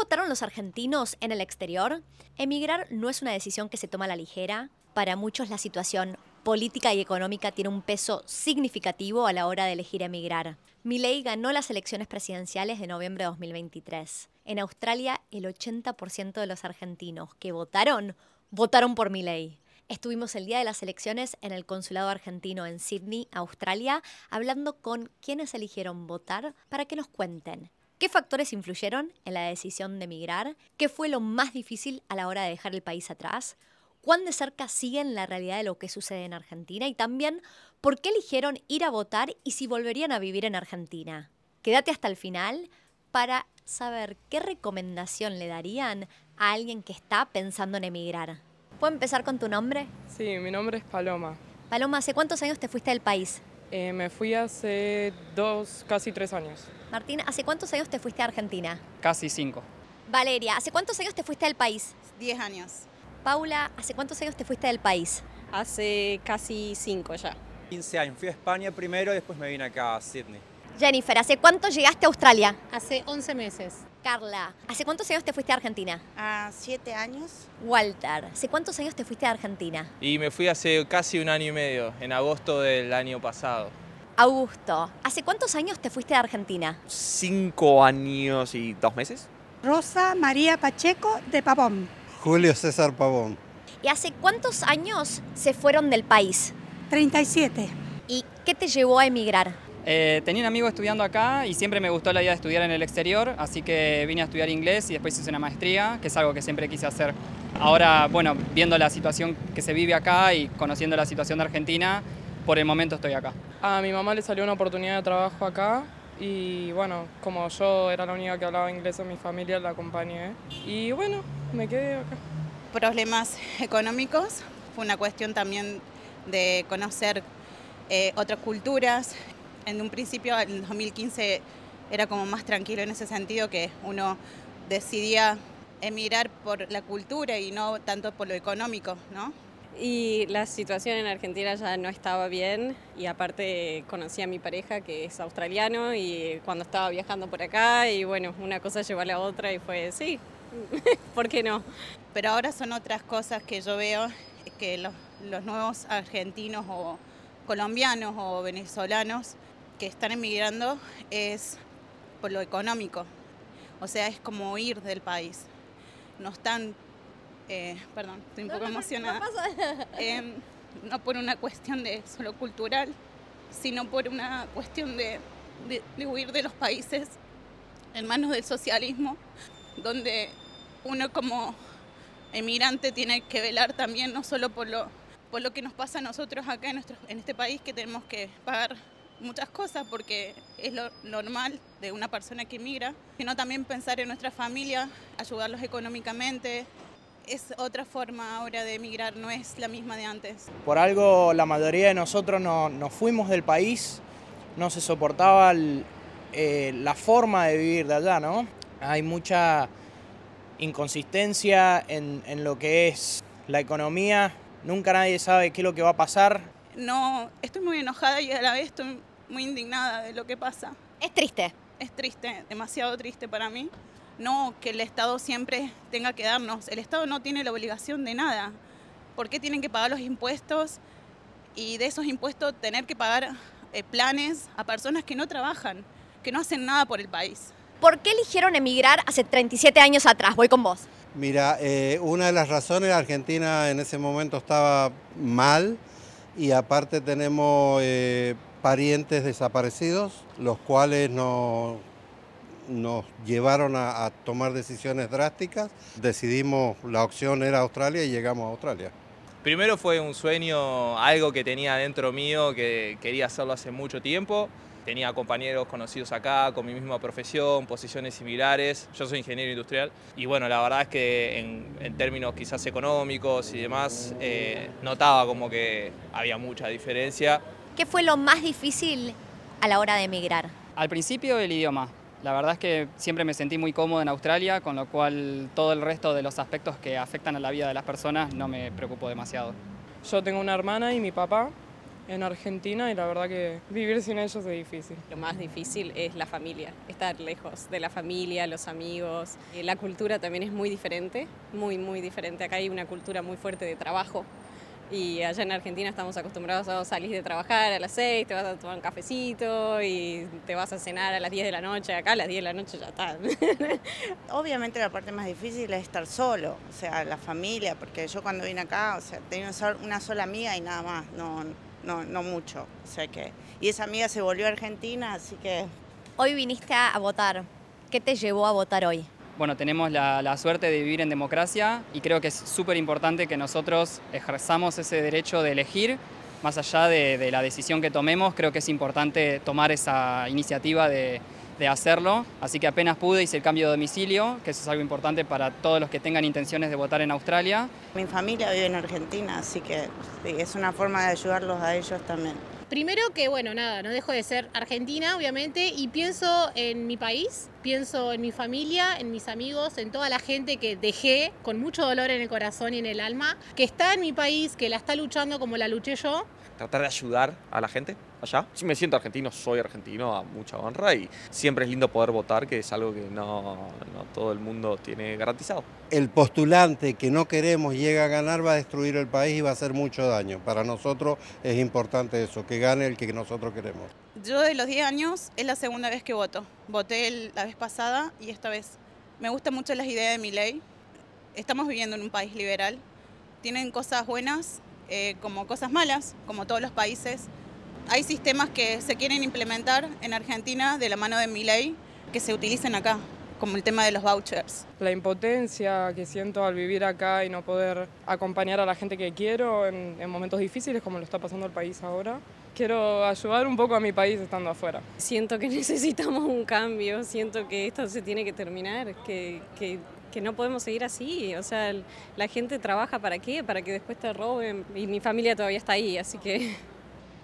votaron los argentinos en el exterior? Emigrar no es una decisión que se toma a la ligera. Para muchos la situación política y económica tiene un peso significativo a la hora de elegir emigrar. Milei ganó las elecciones presidenciales de noviembre de 2023. En Australia, el 80% de los argentinos que votaron, votaron por Milei. Estuvimos el día de las elecciones en el consulado argentino en Sydney, Australia, hablando con quienes eligieron votar para que nos cuenten ¿Qué factores influyeron en la decisión de emigrar? ¿Qué fue lo más difícil a la hora de dejar el país atrás? ¿Cuán de cerca siguen la realidad de lo que sucede en Argentina? Y también, ¿por qué eligieron ir a votar y si volverían a vivir en Argentina? Quédate hasta el final para saber qué recomendación le darían a alguien que está pensando en emigrar. ¿Puedo empezar con tu nombre? Sí, mi nombre es Paloma. Paloma, ¿hace cuántos años te fuiste del país? Eh, me fui hace dos, casi tres años. Martín, ¿hace cuántos años te fuiste a Argentina? Casi cinco. Valeria, ¿hace cuántos años te fuiste del país? Diez años. Paula, ¿hace cuántos años te fuiste del país? Hace casi cinco ya. 15 años. Fui a España primero y después me vine acá a Sydney. Jennifer, ¿hace cuánto llegaste a Australia? Hace 11 meses. Carla, ¿hace cuántos años te fuiste a Argentina? A siete años. Walter, ¿hace cuántos años te fuiste a Argentina? Y me fui hace casi un año y medio, en agosto del año pasado. Augusto, ¿hace cuántos años te fuiste a Argentina? Cinco años y dos meses. Rosa María Pacheco de Pavón. Julio César Pavón. ¿Y hace cuántos años se fueron del país? 37. ¿Y qué te llevó a emigrar? Eh, tenía un amigo estudiando acá y siempre me gustó la idea de estudiar en el exterior, así que vine a estudiar inglés y después hice una maestría, que es algo que siempre quise hacer. Ahora, bueno, viendo la situación que se vive acá y conociendo la situación de Argentina, por el momento estoy acá. A mi mamá le salió una oportunidad de trabajo acá y bueno, como yo era la única que hablaba inglés en mi familia, la acompañé y bueno, me quedé acá. Problemas económicos, fue una cuestión también de conocer eh, otras culturas. En un principio, en 2015, era como más tranquilo en ese sentido que uno decidía emigrar por la cultura y no tanto por lo económico, ¿no? Y la situación en Argentina ya no estaba bien y aparte conocí a mi pareja que es australiano y cuando estaba viajando por acá y bueno, una cosa llevó a la otra y fue, sí, ¿por qué no? Pero ahora son otras cosas que yo veo que los, los nuevos argentinos o colombianos o venezolanos que están emigrando es por lo económico, o sea, es como huir del país. No están eh, perdón, estoy un poco emocionada, em, no por una cuestión de solo cultural, sino por una cuestión de, de, huir de los países en manos del socialismo, donde uno como emigrante tiene que velar también no solo por lo, por lo que nos pasa a nosotros acá en, nuestro, en este país, que tenemos que pagar muchas cosas porque es lo normal de una persona que emigra, sino también pensar en nuestra familia, ayudarlos económicamente, es otra forma ahora de emigrar, no es la misma de antes. Por algo la mayoría de nosotros no, nos fuimos del país, no se soportaba eh, la forma de vivir de allá, ¿no? Hay mucha inconsistencia en, en lo que es la economía, nunca nadie sabe qué es lo que va a pasar. No, estoy muy enojada y a la vez estoy muy indignada de lo que pasa. Es triste. Es triste, demasiado triste para mí no que el Estado siempre tenga que darnos. El Estado no tiene la obligación de nada. ¿Por qué tienen que pagar los impuestos y de esos impuestos tener que pagar eh, planes a personas que no trabajan, que no hacen nada por el país? ¿Por qué eligieron emigrar hace 37 años atrás? Voy con vos. Mira, eh, una de las razones, Argentina en ese momento estaba mal y aparte tenemos eh, parientes desaparecidos, los cuales no nos llevaron a, tomar decisiones drásticas. Decidimos, la opción era Australia y llegamos a Australia. Primero fue un sueño, algo que tenía dentro mío, que quería hacerlo hace mucho tiempo. Tenía compañeros conocidos acá con mi misma profesión, posiciones similares. Yo soy ingeniero industrial y bueno, la verdad es que en, términos quizás económicos y demás, eh, notaba como que había mucha diferencia. ¿Qué fue lo más difícil a la hora de emigrar? Al principio el idioma. La verdad es que siempre me sentí muy cómodo en Australia, con lo cual todo el resto de los aspectos que afectan a la vida de las personas no me preocupó demasiado. Yo tengo una hermana y mi papá. en Argentina y la verdad que vivir sin ellos es difícil. Lo más difícil es la familia, estar lejos de la familia, los amigos. Eh, La cultura también es muy diferente, muy, muy diferente. Acá hay una cultura muy fuerte de trabajo. Y allá en Argentina estamos acostumbrados a salir de trabajar a las 6, te vas a tomar un cafecito y te vas a cenar a las 10 de la noche. Acá a las 10 de la noche ya está. Obviamente la parte más difícil es estar solo, o sea, la familia, porque yo cuando vine acá, o sea, tenía una sola amiga y nada más, no, no, no mucho. O sea que, y esa amiga se volvió a Argentina, así que Hoy viniste a a votar. ¿Qué te llevó a votar hoy? Bueno, tenemos la, suerte de vivir en democracia y creo que es súper importante que nosotros ejerzamos ese derecho de elegir. Más allá de, la decisión que tomemos, creo que es importante tomar esa iniciativa de, hacerlo. Así que apenas pude hice el cambio de domicilio, que eso es algo importante para todos los que tengan intenciones de votar en Australia. mi familia vive en Argentina, así que es una forma de ayudarlos a ellos también. Primero que, bueno, nada, no dejo de ser argentina, obviamente, y pienso en mi país, pienso en mi familia, en mis amigos, en toda la gente que dejé con mucho dolor en el corazón y en el alma, que está en mi país, que la está luchando como la luché yo. Tratar de ayudar a la gente allá. Si me siento argentino, soy argentino a mucha honra y siempre es lindo poder votar, que es algo que no, no todo el mundo tiene garantizado. El postulante que no queremos llega a ganar va a destruir el país y va a hacer mucho daño. Para nosotros es importante eso, que gane el que nosotros queremos. Yo de los 10 años es la segunda vez que voto. Voté la vez pasada y esta vez. Me gustan mucho las ideas de mi ley. Estamos viviendo en un país liberal. Tienen cosas buenas eh, como cosas malas, como todos los países. Hay sistemas que se quieren implementar en Argentina de la mano de mi ley que se utilicen acá, como el tema de los vouchers. La impotencia que siento al vivir acá y no poder acompañar a la gente que quiero en, en momentos difíciles como lo está pasando el país ahora. Quiero ayudar un poco a mi país estando afuera. Siento que necesitamos un cambio, siento que esto se tiene que terminar, que, que- que no podemos seguir así. O sea, la gente trabaja para qué, para que después te roben. Y mi familia todavía está ahí, así que...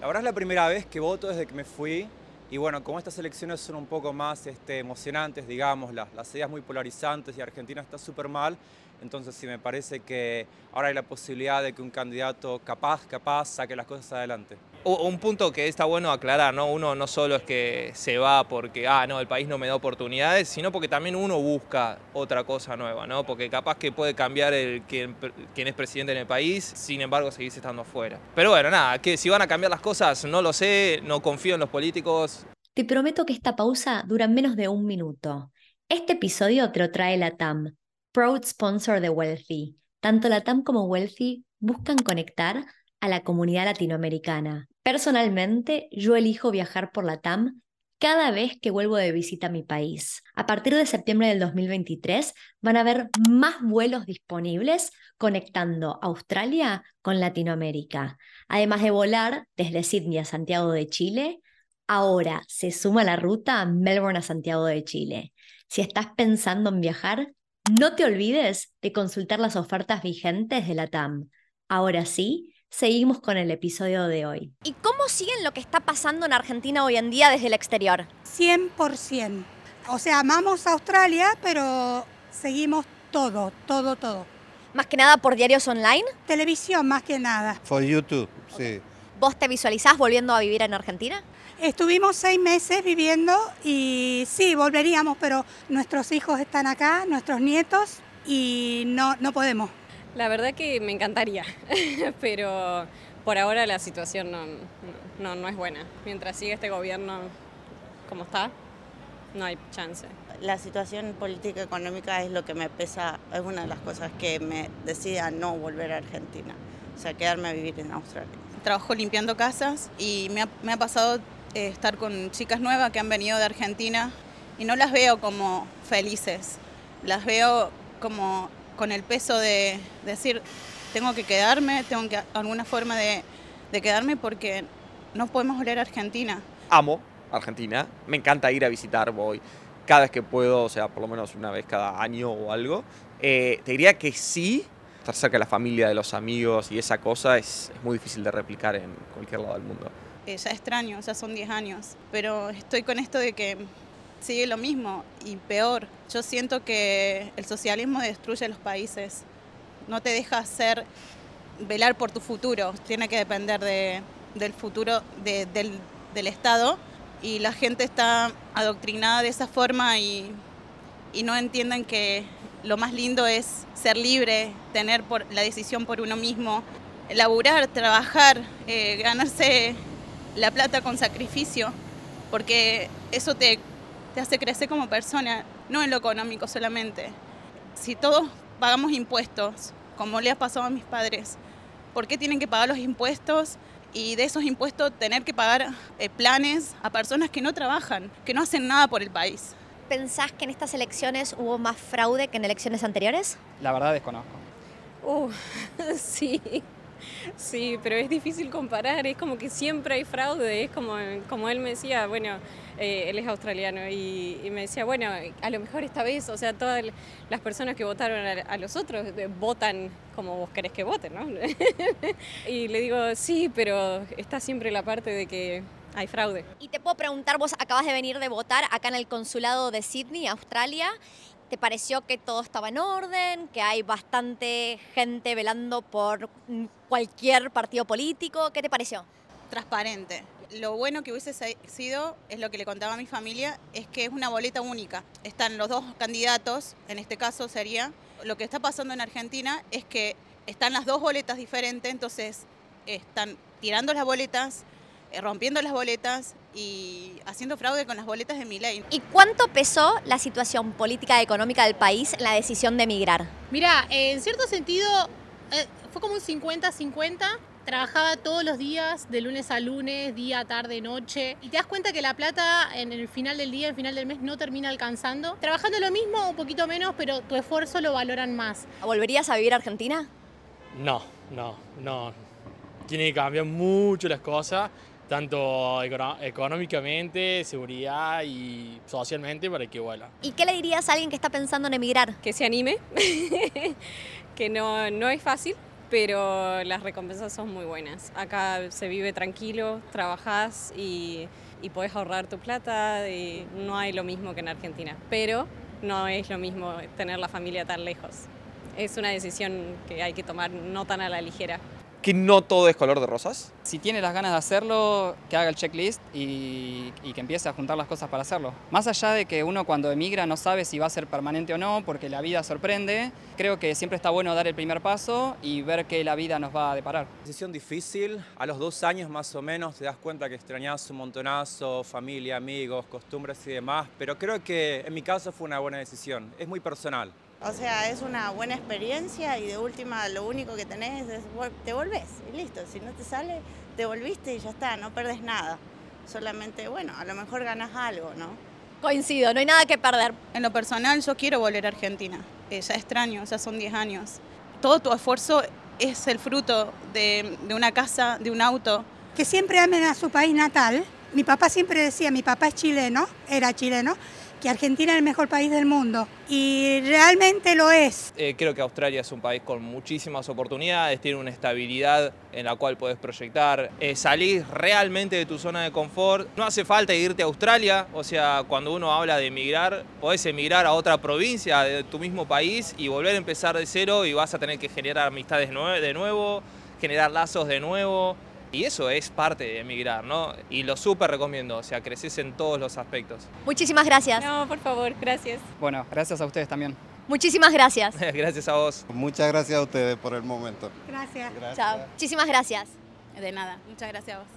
La verdad es la primera vez que voto desde que me fui y bueno, como estas elecciones son un poco más este, emocionantes, digamos, las, las ideas muy polarizantes y Argentina está súper mal, entonces sí me parece que ahora hay la posibilidad de que un candidato capaz, capaz, saque las cosas adelante. Un punto que está bueno aclarar, ¿no? Uno no solo es que se va porque, ah, no, el país no me da oportunidades, sino porque también uno busca otra cosa nueva, ¿no? Porque capaz que puede cambiar el quien, quien es presidente en el país, sin embargo seguís estando afuera. Pero bueno, nada, que si van a cambiar las cosas, no lo sé, no confío en los políticos, Te prometo que esta pausa dura menos de un minuto. Este episodio te lo trae la TAM, proud sponsor de Wealthy. Tanto la TAM como Wealthy buscan conectar a la comunidad latinoamericana. Personalmente, yo elijo viajar por la TAM cada vez que vuelvo de visita a mi país. A partir de septiembre del 2023 van a haber más vuelos disponibles conectando Australia con Latinoamérica. Además de volar desde Sydney a Santiago de Chile, Ahora se suma la ruta Melbourne a Santiago de Chile. Si estás pensando en viajar, no te olvides de consultar las ofertas vigentes de la TAM. Ahora sí, seguimos con el episodio de hoy. ¿Y cómo siguen lo que está pasando en Argentina hoy en día desde el exterior? 100%. O sea, amamos a Australia, pero seguimos todo, todo, todo. Más que nada por diarios online. Televisión más que nada. For YouTube, sí. ¿Vos te visualizás volviendo a vivir en Argentina? Estuvimos seis meses viviendo y sí, volveríamos, pero nuestros hijos están acá, nuestros nietos, y no, no podemos. La verdad que me encantaría, pero por ahora la situación no, no, no es buena. Mientras siga este gobierno como está, no hay chance. La situación política económica es lo que me pesa, es una de las cosas que me decide a no volver a Argentina, o sea, quedarme a vivir en Australia. Trabajo limpiando casas y me ha, me ha pasado estar con chicas nuevas que han venido de Argentina y no las veo como felices, las veo como con el peso de decir, tengo que quedarme, tengo que alguna forma de, de quedarme porque no podemos volver a Argentina. Amo Argentina, me encanta ir a visitar, voy cada vez que puedo, o sea, por lo menos una vez cada año o algo. Eh, te diría que sí, estar cerca de la familia, de los amigos y esa cosa es, es muy difícil de replicar en cualquier lado del mundo. Eh, ya extraño, ya son 10 años, pero estoy con esto de que sigue lo mismo y peor. Yo siento que el socialismo destruye los países, no te deja hacer, velar por tu futuro, tiene que depender de, del futuro de- del, del Estado y la gente está adoctrinada de esa forma y, y no entienden que lo más lindo es ser libre, tener por, la decisión por uno mismo, laburar, trabajar, eh, ganarse la plata con sacrificio, porque eso te, te hace crecer como persona, no en lo económico solamente. Si todos pagamos impuestos, como le ha pasado a mis padres, ¿por qué tienen que pagar los impuestos? Y de esos impuestos tener que pagar eh, planes a personas que no trabajan, que no hacen nada por el país. ¿Pensás que en estas elecciones hubo más fraude que en elecciones anteriores? La verdad desconozco. Uh, sí, sí, pero es difícil comparar, es como que siempre hay fraude, es como, como él me decía, bueno, eh, él es australiano y, me decía, bueno, a lo mejor esta vez, o sea, todas las personas que votaron a, a los otros eh, votan como vos querés que voten, ¿no? y le digo, sí, pero está siempre la parte de que hay fraude. Y te puedo preguntar, vos acabas de venir de votar acá en el consulado de Sydney, Australia. ¿Te pareció que todo estaba en orden? ¿Que hay bastante gente velando por cualquier partido político? ¿Qué te pareció? Transparente. Lo bueno que hubiese se- sido, es lo que le contaba a mi familia, es que es una boleta única. Están los dos candidatos, en este caso sería, lo que está pasando en Argentina es que están las dos boletas diferentes, entonces están tirando las boletas, eh, rompiendo las boletas y haciendo fraude con las boletas de mi ley. ¿Y cuánto pesó la situación política y económica del país en la decisión de emigrar? Mira, en cierto sentido eh, fue como un 50-50. Trabajaba todos los días, de lunes a lunes, día, tarde, noche. Y te das cuenta que la plata en el final del día, en el final del mes, no termina alcanzando. Trabajando lo mismo, un poquito menos, pero tu esfuerzo lo valoran más. ¿Volverías a vivir a Argentina? No, no, no. Tiene que cambiar mucho las cosas, tanto económicamente, seguridad y socialmente para que vuelva. ¿Y qué le dirías a alguien que está pensando en emigrar? Que se anime, que no, no es fácil, pero las recompensas son muy buenas. Acá se vive tranquilo, trabajás y, y podés ahorrar tu plata, y no hay lo mismo que en Argentina, pero no es lo mismo tener la familia tan lejos. Es una decisión que hay que tomar no tan a la ligera. Que no todo es color de rosas. Si tiene las ganas de hacerlo, que haga el checklist y, y que empiece a juntar las cosas para hacerlo. Más allá de que uno cuando emigra no sabe si va a ser permanente o no, porque la vida sorprende, creo que siempre está bueno dar el primer paso y ver qué la vida nos va a deparar. Decisión difícil, a los dos años más o menos te das cuenta que extrañas un montonazo, familia, amigos, costumbres y demás, pero creo que en mi caso fue una buena decisión, es muy personal. O sea, es una buena experiencia y de última lo único que tenés es te volvés y listo. Si no te sale, te volviste y ya está, no perdés nada. Solamente, bueno, a lo mejor ganas algo, ¿no? Coincido, no hay nada que perder. En lo personal, yo quiero volver a Argentina. Eh, ya extraño, ya son 10 años. Todo tu esfuerzo es el fruto de, de una casa, de un auto. Que siempre amen a su país natal. Mi papá siempre decía, mi papá es chileno, era chileno, que Argentina es el mejor país del mundo. Y realmente lo es. Eh, creo que Australia es un país con muchísimas oportunidades, tiene una estabilidad en la cual puedes proyectar, eh, salir realmente de tu zona de confort. No hace falta irte a Australia, o sea, cuando uno habla de emigrar, podés emigrar a otra provincia de tu mismo país y volver a empezar de cero y vas a tener que generar amistades de nuevo, generar lazos de nuevo. Y eso es parte de emigrar, ¿no? Y lo súper recomiendo, o sea, creces en todos los aspectos. Muchísimas gracias. No, por favor, gracias. Bueno, gracias a ustedes también. Muchísimas gracias. Gracias a vos. Muchas gracias a ustedes por el momento. Gracias. Chao. Muchísimas gracias. De nada, muchas gracias a vos.